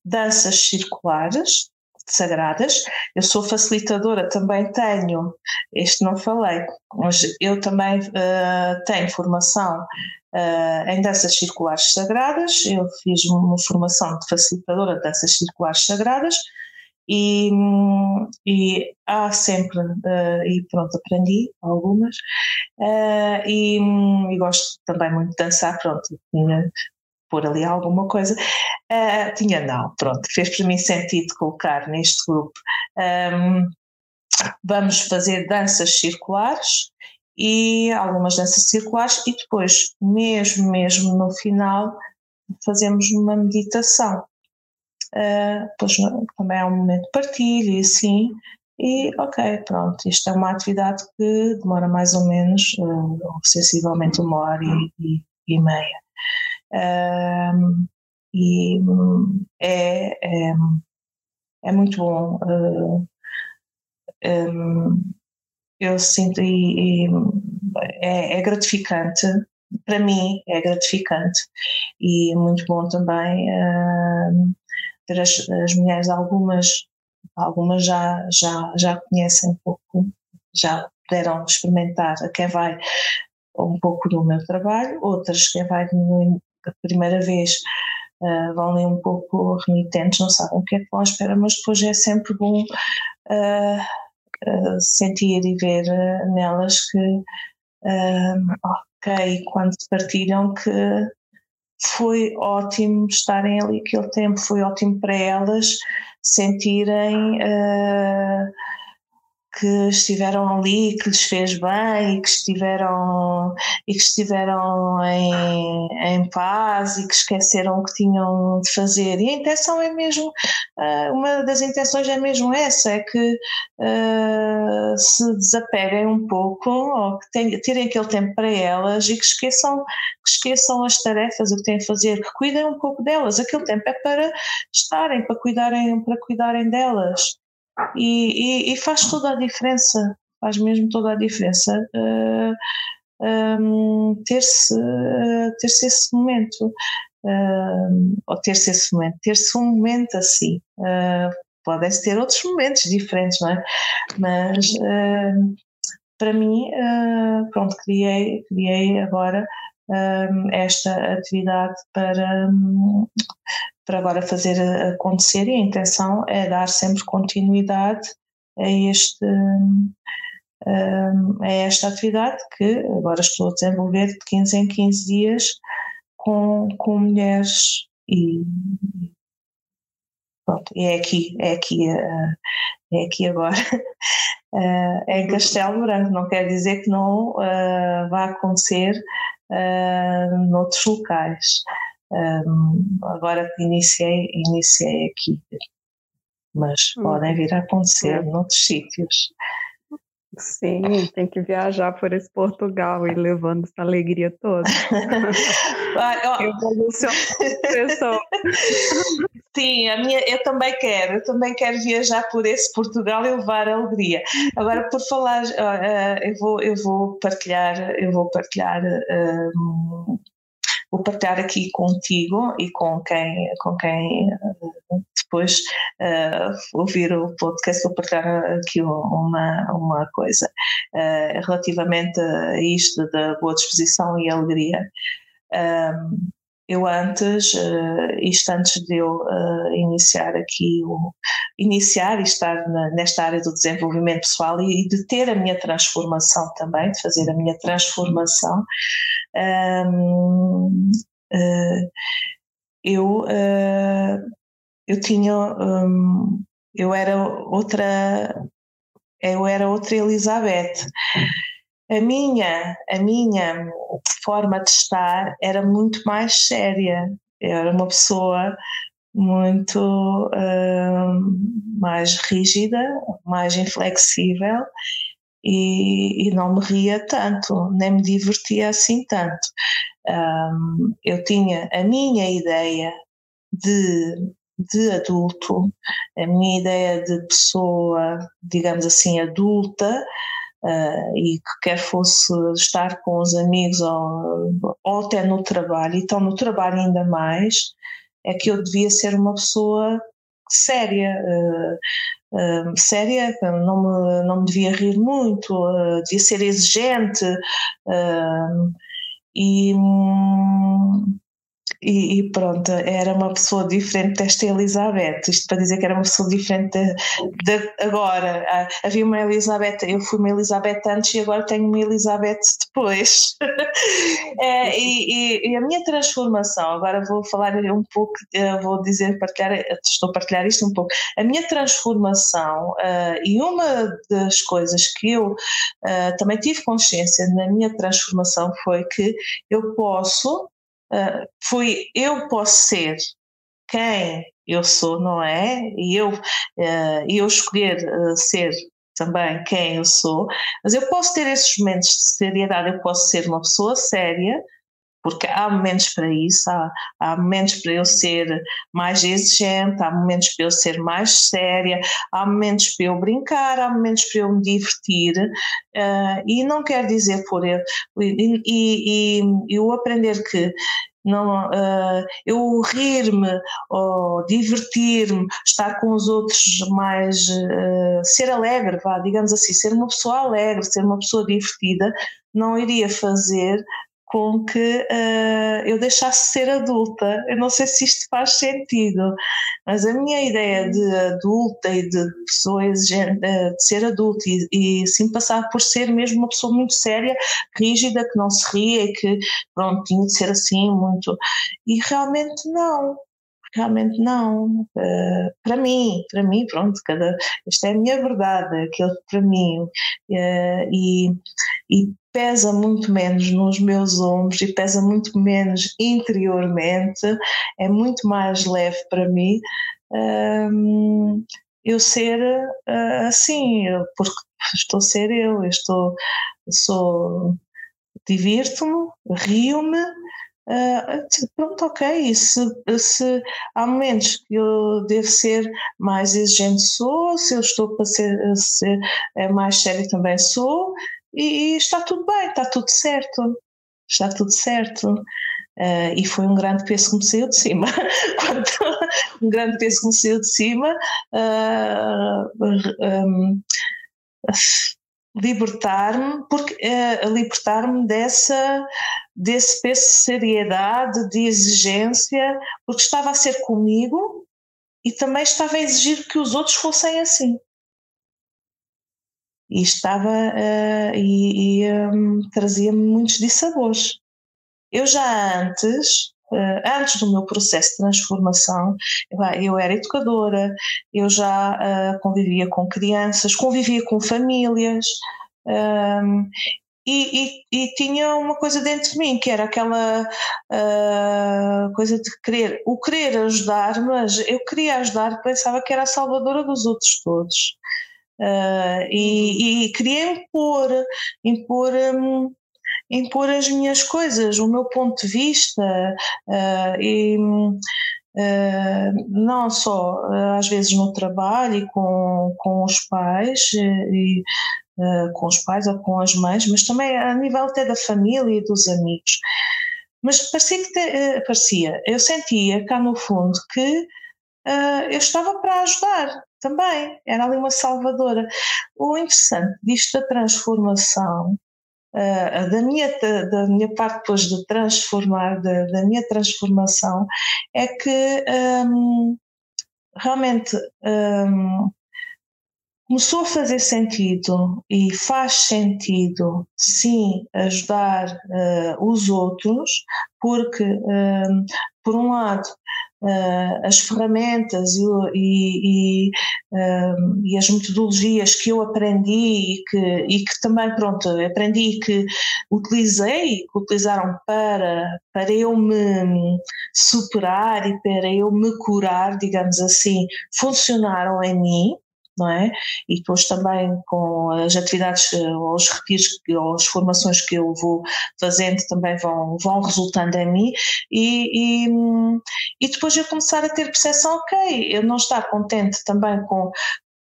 danças circulares, sagradas. Eu sou facilitadora, também tenho, este não falei, mas eu também uh, tenho formação uh, em danças circulares sagradas. Eu fiz uma formação de facilitadora de danças circulares sagradas e, e há sempre, uh, e pronto, aprendi algumas, uh, e, e, gosto também muito de dançar, pronto, tinha pôr ali alguma coisa, uh, tinha não, pronto, fez para mim sentido colocar neste grupo. Um, vamos fazer danças circulares e algumas danças circulares e depois, mesmo, mesmo no final, fazemos uma meditação. Uh, depois também é um momento de partilha e assim, e ok, pronto, isto é uma atividade que demora mais ou menos, uh, sensivelmente uma hora e, e, e meia. Uh, e é, é, é, muito bom. Um, eu sinto e, e é, é, gratificante. Para mim é gratificante. E muito bom também uh, ter as, as, mulheres algumas algumas já já já conhecem um pouco já puderam experimentar. A quem vai um pouco do meu trabalho outras quem vai a primeira vez uh, vão ali um pouco renitentes não sabem o que é que vão à espera mas depois é sempre bom uh, sentir e ver eh, nelas que, ok, quando partilham que foi ótimo estarem ali aquele tempo, foi ótimo para elas sentirem uh, que estiveram ali, que lhes fez bem e que estiveram, e que estiveram em, em paz e que esqueceram o que tinham de fazer. E a intenção é mesmo, uh, uma das intenções é mesmo essa, é que uh, se desapeguem um pouco, ou que tenham, tirem aquele tempo para elas e que esqueçam, que esqueçam as tarefas, o que têm a fazer, que cuidem um pouco delas. Aquele tempo é para estarem, para cuidarem, para cuidarem delas e, e, e, faz toda a diferença, faz mesmo toda a diferença uh, eh, um, ehm, ter-se uh, ter esse momento, uh, ou ter-se esse momento, ter-se um momento assim. Podem-se ter outros momentos diferentes, não é? Mas para mim, pronto, criei, criei agora esta atividade para, um, para agora fazer acontecer e a intenção é dar sempre continuidade a este a esta atividade que agora estou a desenvolver de 15 em 15 dias com, com mulheres e pronto, é aqui, é aqui, é aqui agora. É em Castelo Branco, não quer dizer que não vá acontecer noutros locais. Agora que iniciei, iniciei aqui, mas hum. podem vir a acontecer noutros sítios. Sim, tem que viajar por esse Portugal e levando essa alegria toda. Evolução Sim, a minha, eu também quero, eu também quero viajar por esse Portugal e levar alegria. Agora, por falar, uh, eu, vou, eu vou partilhar, eu vou partilhar uh, vou partilhar aqui contigo e com quem, com quem depois uh, ouvir o podcast, vou partilhar aqui uma, uma coisa uh, relativamente a isto da boa disposição e alegria. Um, eu antes, uh, isto antes de eu uh, iniciar aqui, o, iniciar e estar na, nesta área do desenvolvimento pessoal e, e, de ter a minha transformação também, de fazer a minha transformação, um, uh, eu eu tinha um, eu era outra eu era outra Elizabeth. A minha a minha forma de estar era muito mais séria. Eu era uma pessoa muito hum, mais rígida mais inflexível e, e, não me ria tanto, nem me divertia assim tanto. Um, eu tinha a minha ideia de de adulto, a minha ideia de pessoa, digamos assim, adulta, uh, e que quer fosse estar com os amigos ou, ou até no trabalho, então no trabalho ainda mais, é que eu devia ser uma pessoa séria, uh, uh, séria, não me, não me devia rir muito, uh, devia ser exigente e, hum, e, e, pronto, era uma pessoa diferente desta Elizabeth. Isto para dizer que era uma pessoa diferente de, de agora. Ah, havia uma Elizabeth, eu fui uma Elizabeth antes e agora tenho uma Elizabeth depois. é, e, e, a minha transformação, agora vou falar um pouco, eh, vou dizer, partilhar, estou a partilhar isto um pouco. A minha transformação, uh, e uma das coisas que eu uh, também tive consciência na minha transformação foi que eu posso uh, fui eu posso ser quem eu sou, não é? E eu, uh, eu escolher uh, ser também quem eu sou, mas eu posso ter esses momentos de seriedade, eu posso ser uma pessoa séria, porque há momentos para isso, há, há, momentos para eu ser mais exigente, há momentos para eu ser mais séria, há momentos para eu brincar, há momentos para eu me divertir, uh, e não quer dizer por eu, e, e, e eu aprender que não, uh, eu rir-me ou divertir-me, estar com os outros mais, uh, ser alegre, vá, digamos assim, ser uma pessoa alegre, ser uma pessoa divertida, não iria fazer com que uh, eu deixasse de ser adulta. Eu não sei se isto faz sentido, mas a minha ideia de adulta e de pessoa exigente, uh, de ser adulta e, e sim passar por ser mesmo uma pessoa muito séria, rígida, que não se ria e que pronto, tinha de ser assim muito. E realmente não realmente não. Uh, para mim, para mim, pronto, cada, esta é a minha verdade, aquilo para mim. Uh, e, e pesa muito menos nos meus ombros e pesa muito menos interiormente, é muito mais leve para mim um, eu ser uh, assim, porque estou a ser eu, eu estou, sou, divirto-me, rio-me, uh, pronto, ok, se, se há momentos que eu devo ser mais exigente sou, se eu estou para ser, ser é mais sério também sou, e, e, está tudo bem, está tudo certo, está tudo certo. Uh, e foi um grande peso que me saiu de cima. Um grande peso que me saiu de cima, uh, um, libertar-me, porque uh, libertar-me dessa desse peso de seriedade, de exigência, porque estava a ser comigo e também estava a exigir que os outros fossem assim. E estava uh, e, e um, trazia-me muitos dissabores. Eu já antes, uh, antes do meu processo de transformação, eu era educadora, eu já uh, convivia com crianças, convivia com famílias, um, e, e, e, tinha uma coisa dentro de mim que era aquela uh, coisa de querer, o querer ajudar, mas eu queria ajudar, pensava que era a salvadora dos outros todos. Uh, e, e, queria impor, impor, um, impor as minhas coisas, o meu ponto de vista, uh, e não só às vezes no trabalho e com, com os pais, e, com os pais ou com as mães, mas também a nível até da família e dos amigos. Mas parecia que te, uh, parecia, eu sentia cá no fundo que uh, eu estava para ajudar também, era ali uma salvadora. O interessante disto da transformação Uh, da, minha, da, minha parte depois de transformar, da, da minha transformação, é que um, realmente um, começou a fazer sentido e faz sentido, sim, ajudar uh, os outros, porque, uh, por um lado, uh, as ferramentas e, e, e, e, as metodologias que eu aprendi e que, e que também, pronto, aprendi que utilizei, que utilizaram para, para eu me superar e para eu me curar, digamos assim, funcionaram em mim não é? E depois também com as atividades, eh, os retiros, ou as formações que eu vou fazendo também vão, vão resultando em mim e, e, e depois eu começar a ter percepção, ok, eu não estar contente também com,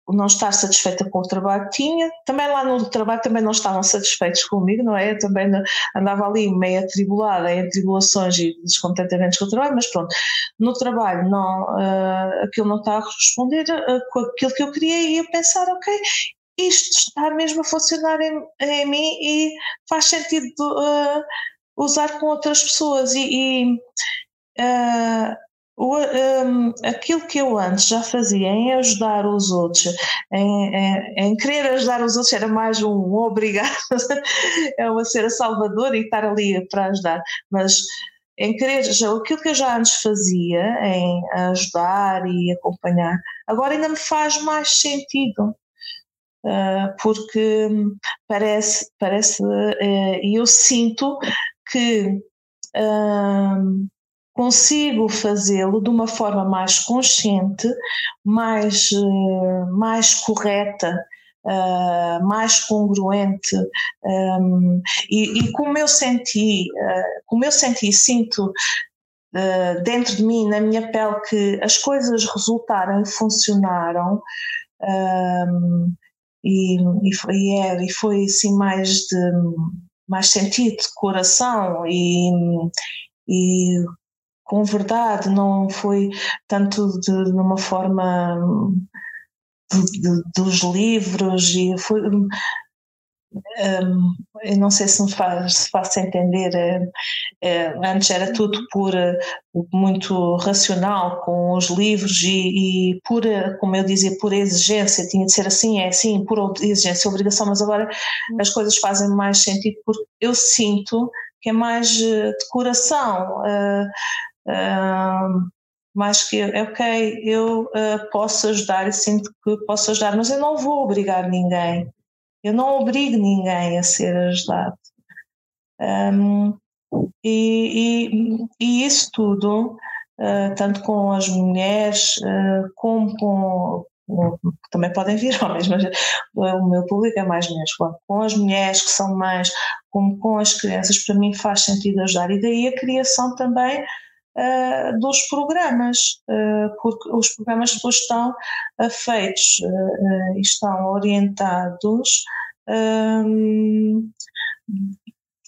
não estar satisfeita com o trabalho que tinha. Também lá no trabalho também não estavam satisfeitos comigo, não é? Eu também andava ali meio atribulada em tribulações e descontentamentos com o trabalho, mas pronto, no trabalho não, uh, aquilo não está a responder uh, com aquilo que eu queria e eu pensar, ok, isto está mesmo a funcionar em, em mim e faz sentido uh, usar com outras pessoas e, e o, um, aquilo que eu antes já fazia em ajudar os outros, em, em, em querer ajudar os outros, era mais um obrigado é uma ser a salvador e estar ali para ajudar, mas em querer, já, aquilo que eu já antes fazia, em ajudar e acompanhar, agora ainda me faz mais sentido. Uh, porque parece, parece, uh, e eu sinto que uh, consigo fazê-lo de uma forma mais consciente, mais, uh, mais correta, uh, mais congruente um, e, e, como eu senti, uh, como eu senti, sinto dentro de mim, na minha pele, que as coisas resultaram e funcionaram. Um, e, e, foi, e, era, e foi assim mais de mais sentido coração e, e com verdade, não foi tanto de, de uma forma de, de, dos livros e foi um, eu não sei se me faz, se faço entender, é, é, antes era tudo por muito racional com os livros e, e por, como eu dizia, por exigência, tinha de ser assim, é assim, por exigência, obrigação, mas agora as coisas fazem mais sentido porque eu sinto que é mais eh, de coração. Uh, Mais que, ok, eu uh, posso ajudar sinto que posso ajudar, mas eu não vou obrigar ninguém. Eu não obrigo ninguém a ser ajudado. Um, e, e, e, isso tudo, uh, tanto com as mulheres, uh, como com, também podem vir homens, mas o meu público é mais mulheres. Com as mulheres que são mães, como com as crianças, para mim faz sentido ajudar. E daí a criação também uh, dos programas, uh, porque os programas depois estão uh, feitos e estão orientados um,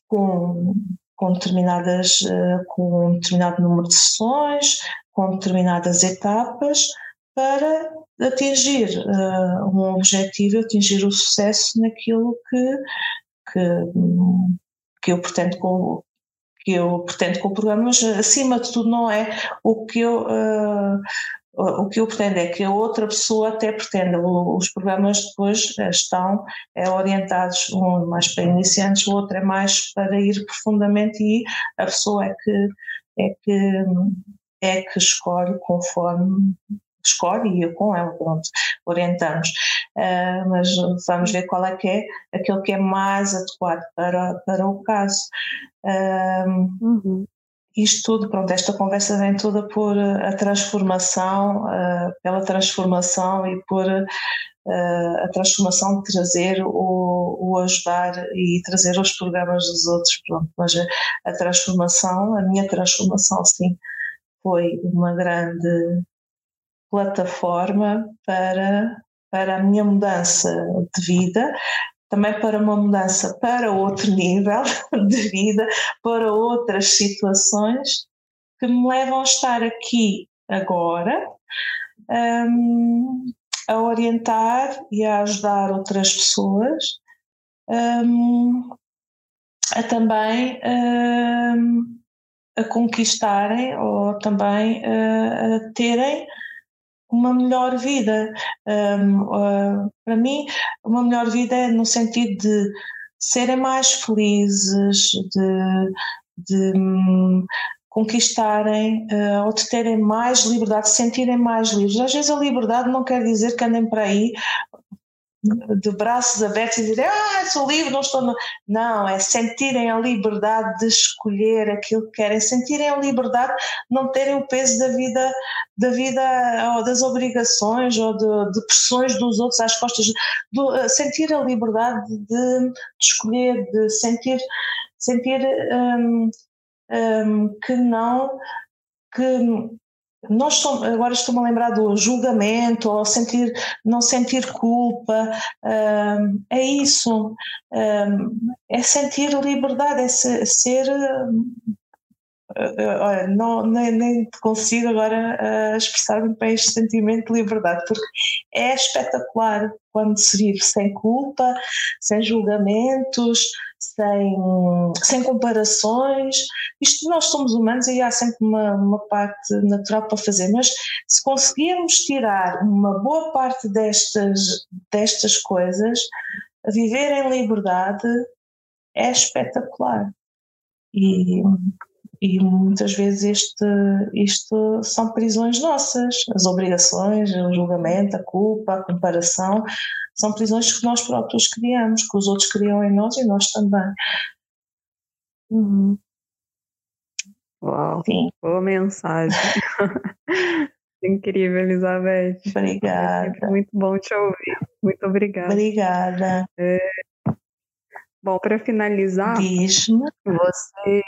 com, com determinadas, com um determinado número de sessões, com determinadas etapas para atingir um objetivo, atingir o sucesso naquilo que, que, que eu pretendo que eu pretendo com o programa, mas acima de tudo não é o que eu uh, o que eu pretendo é que a outra pessoa até pretenda. Os programas depois estão é, orientados, um mais para iniciantes, o outro é mais para ir profundamente e a pessoa é que é que, é que escolhe conforme escolhe e eu com ela, pronto, orientamos. Uh, mas vamos ver qual é que é aquele que é mais adequado para, para o caso. Uh, uhum isto tudo, pronto, esta conversa vem toda por a transformação, uh, pela transformação e por a transformação de trazer o, o, ajudar e trazer os programas dos outros, pronto, mas a, a transformação, a minha transformação, sim, foi uma grande plataforma para, para a minha mudança de vida, também para uma mudança para outro nível de vida, para outras situações que me levam a estar aqui agora um, a orientar e a ajudar outras pessoas um, a também um, a conquistarem ou também uh, a terem uma melhor vida. Um, uh, para mim, uma melhor vida é no sentido de serem mais felizes, de, de um, conquistarem uh, ou de terem mais liberdade, de sentirem mais livres. Às vezes a liberdade não quer dizer que andem para aí de braços abertos e dizer ah, sou livre, não estou. No... Não, é sentirem a liberdade de escolher aquilo que querem, sentirem a liberdade de não terem o peso da vida, da vida ou das obrigações ou de, de pressões dos outros às costas, eh, sentir a liberdade de, de, escolher, de sentir, sentir um, um, que não. Que nós somos, agora estou-me a lembrar do julgamento ou sentir, não sentir culpa, um, é isso, um, é sentir liberdade, é ser, ser olha, não, nem, nem consigo agora uh, expressar muito bem este sentimento de liberdade, porque é espetacular quando se vive sem culpa, sem julgamentos, sem, sem comparações. Isto nós somos humanos e há sempre uma, uma parte natural para fazer, mas se conseguirmos tirar uma boa parte destas, destas coisas, viver em liberdade é espetacular. E, e muitas vezes este, isto são prisões nossas, as obrigações, o julgamento, a culpa, a comparação, são prisões que nós próprios criamos, que os outros criam em nós e nós também. Uhum. Uau, Sim. boa mensagem. Incrível, Elizabeth. Obrigada. muito bom te ouvir. Muito obrigada. Obrigada. É... Bom, para finalizar, você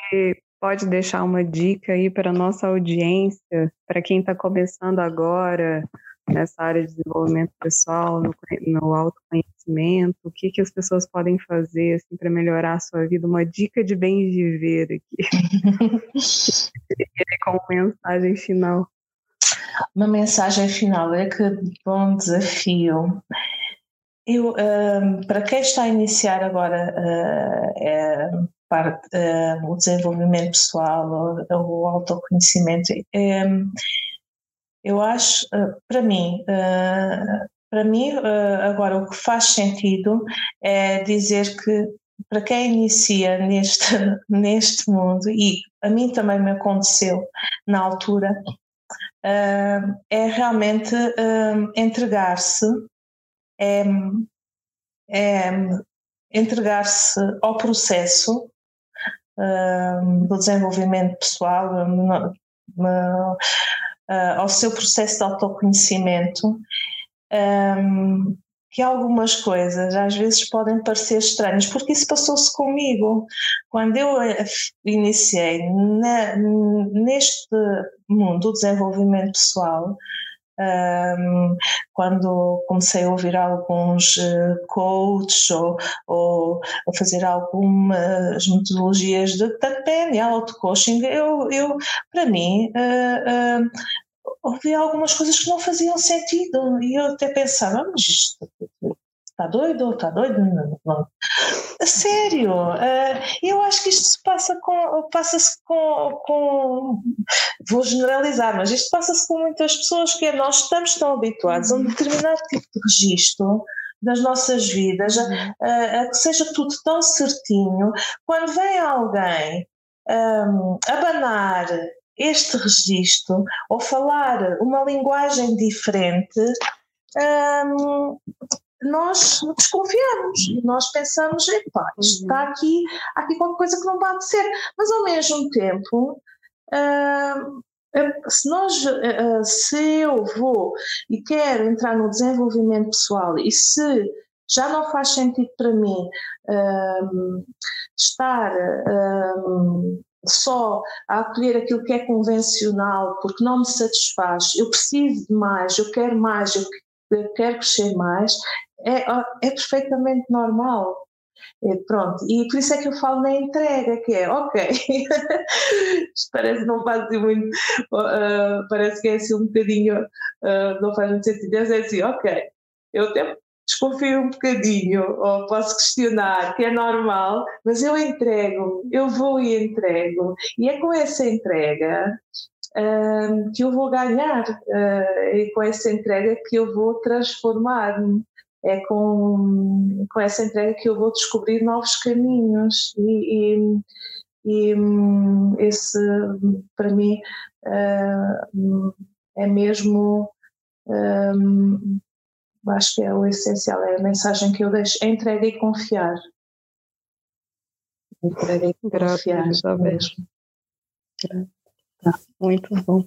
pode deixar uma dica aí para a nossa audiência, para quem está começando agora, nessa área de desenvolvimento pessoal, no, no autoconhecimento, o que, que as pessoas podem fazer assim, para melhorar a sua vida? Uma dica de bem viver aqui. como mensagem final. Uma mensagem final é que bom desafio. Eu, um, para quem está a iniciar agora uh, é, para, uh, o desenvolvimento pessoal, o, o autoconhecimento, um, eu acho, eh, para mim, eh, para mim, eh, agora o que faz sentido é dizer que para quem inicia neste, neste mundo, e a mim também me aconteceu na altura, é realmente entregar-se, é, é entregar-se ao processo do desenvolvimento pessoal, uh, ao seu processo de autoconhecimento, um, que algumas coisas às vezes podem parecer estranhas, porque isso passou-se comigo. Quando eu eh, iniciei na, neste mundo do desenvolvimento pessoal, um, quando comecei a ouvir alguns uh, coaches ou, ou a fazer algumas metodologias de tanto PNL ou de coaching, eu, eu para mim uh, uh, ouvi algumas coisas que não faziam sentido e eu até pensava, mas isto Está doido? Está doido? Não, não. Sério, uh, eu acho que isto se passa com. Passa-se com, com. Vou generalizar, mas isto passa-se com muitas pessoas que é, nós estamos tão habituados a um determinado tipo de registro das nossas vidas, a, a, a que seja tudo tão certinho. Quando vem alguém um, abanar este registro ou falar uma linguagem diferente, um, nós desconfiamos, nós pensamos, epá, isto está uhum. aqui, há aqui qualquer coisa que não bate ser, mas ao mesmo tempo, uh, se nós, uh, se eu vou e quero entrar no desenvolvimento pessoal e se já não faz sentido para mim uh, estar só a acolher aquilo que é convencional porque não me satisfaz, eu preciso de mais, eu quero mais, eu quero crescer mais, é, é perfeitamente normal. E pronto, e por isso é que eu falo na entrega, que é ok, parece não faz assim muito, uh, parece que é assim um bocadinho, uh, não faz muito sentido, é assim, ok, eu até desconfio um bocadinho, ou posso questionar, que é normal, mas eu entrego, eu vou e entrego, e é com essa entrega uh, que eu vou ganhar, e com essa entrega que eu vou transformar-me é com, com essa entrega que eu vou descobrir novos caminhos e, e, e esse para mim uh, é mesmo acho que é o essencial, é a mensagem que eu deixo, é entrega e confiar. Entrega e confiar mesmo. Muito bom.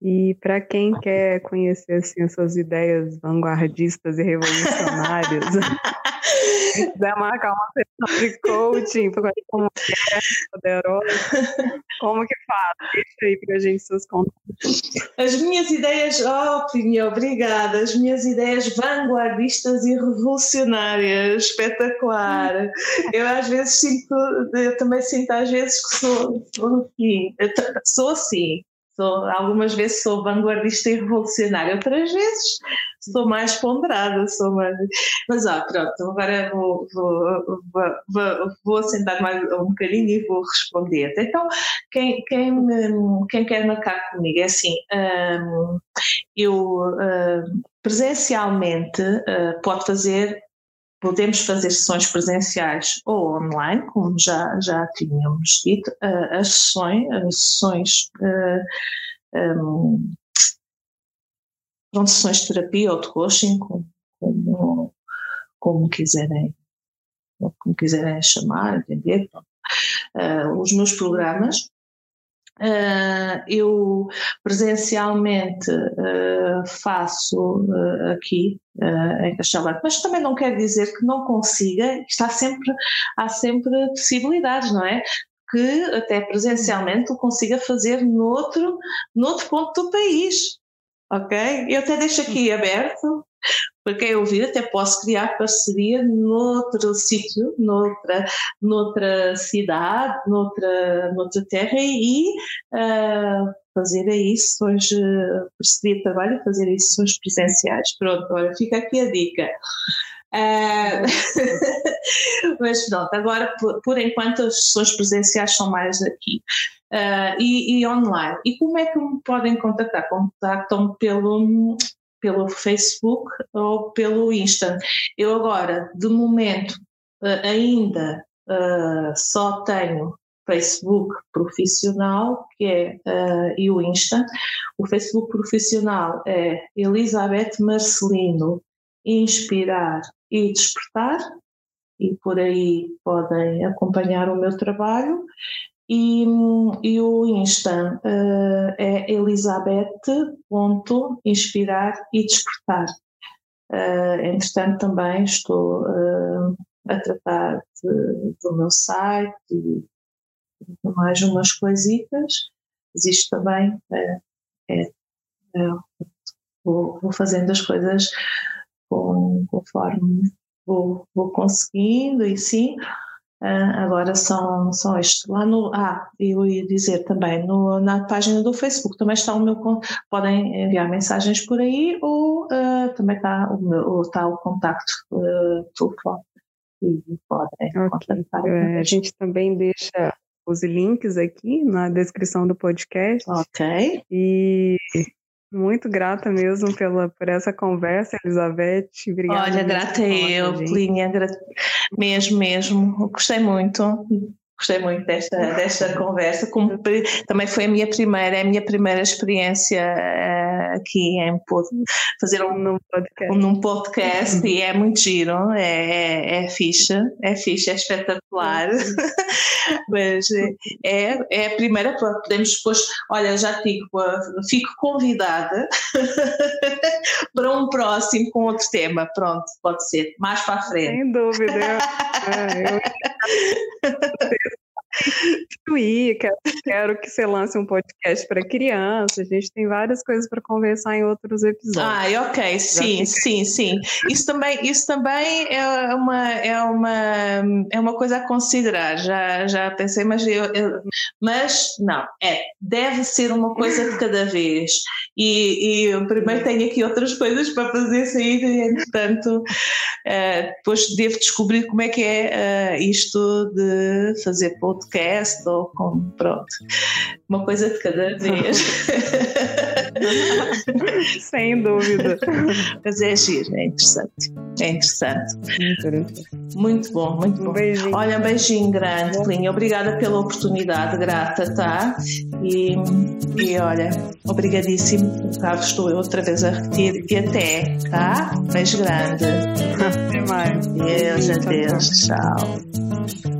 E para quem quer conhecer assim, as suas ideias vanguardistas e revolucionárias, se quiser marcar uma sessão de coaching para uma mulher poderosa, como que faz? Deixa aí para a gente seus contatos. As minhas ideias, oh, obrigada. As minhas ideias vanguardistas e revolucionárias, espetacular. Eu às vezes sinto, eu também sinto às vezes que sou, sou assim, sou assim Sou, algumas vezes sou vanguardista e revolucionária, outras vezes sou mais ponderada, sou mais... Mas ó, pronto, agora vou, vou, vou, vou sentar mais um bocadinho e vou responder. Então, quem, quem, quem quer marcar comigo é assim, hum, eu hum, presencialmente hum, pode fazer Podemos fazer sessões presenciais ou online, como já, já tínhamos dito. Uh, as sessões, as sessões um, sessões de terapia ou de coaching, como, como, como quiserem, como quiserem chamar, entender. Uh, os meus programas Uh, eu presencialmente uh, faço aqui em Castelo mas também não quer dizer que não consiga, está sempre, há sempre possibilidades, não é? Que até presencialmente eu consiga fazer noutro, noutro ponto do país, ok? Eu até deixo aqui aberto para quem ouvir, até posso criar parceria noutro sítio, noutra, noutra cidade, noutra, noutra terra e uh, fazer aí sessões, parceria de trabalho, fazer aí sessões presenciais. Pronto, olha, fica aqui a dica. Uh, mas pronto, agora por, por, enquanto as sessões presenciais são mais aqui. Uh, e, e, online. E como é que me podem contactar? Contactam-me pelo, pelo Facebook ou pelo Insta. Eu agora, de momento, eh, ainda uh, só tenho Facebook profissional, que é uh, e o Insta. O Facebook profissional é Elizabeth Marcelino Inspirar e Despertar, e por aí podem acompanhar o meu trabalho. E, e o Insta uh, é Elizabeth.inspirar e despertar. Uh, entretanto, também estou uh, a tratar de, do meu site e mais umas coisitas. Existe também, é, é, vou, vou, fazendo as coisas com, conforme vou, vou conseguindo e sim, Uh, agora são, são estes. Lá no. Ah, eu ia dizer também, no, na página do Facebook também está o meu. Podem enviar mensagens por aí ou uh, também está o, meu, está o contacto uh. E podem okay. A gente também deixa os links aqui na descrição do podcast. Ok. E muito grata mesmo pela, por essa conversa, Elizabeth. Obrigada. Olha, grata eu, Plínia, mesmo, mesmo. Gostei muito. Gostei muito desta, desta conversa. Como, também foi a minha primeira, é a minha primeira experiência uh, aqui em fazer um, num podcast, um, num podcast e é muito giro, é, é, é fixe, é fixe, é espetacular. Mas é, é a primeira, podemos depois, olha, já digo, fico convidada para um próximo com outro tema. Pronto, pode ser, mais para a frente. Sem dúvida. Eu instituir, quero, que você lance um podcast para crianças. A gente tem várias coisas para conversar em outros episódios. Ah, ok, sim, sim, sim. Isso também, isso também é uma, é uma, é uma coisa a considerar. Já, já pensei, mas eu, eu mas não, é deve ser uma coisa de cada vez. E, e eu primeiro tenho aqui outras coisas para fazer sair, e, entretanto, uh, depois devo descobrir como é que é uh, isto de fazer podcast ou com, pronto, uma coisa de cada vez. Sem dúvida. Mas é giro, é interessante. É interessante. Muito bom, muito bom. Um beijinho. Olha, um beijinho grande, Clinha. Obrigada pela oportunidade, grata, tá? E, e olha, obrigadíssimo. Cá estou eu outra vez a repetir. E até, tá? Beijo grande. Até mais. Deus, adeus, tchau.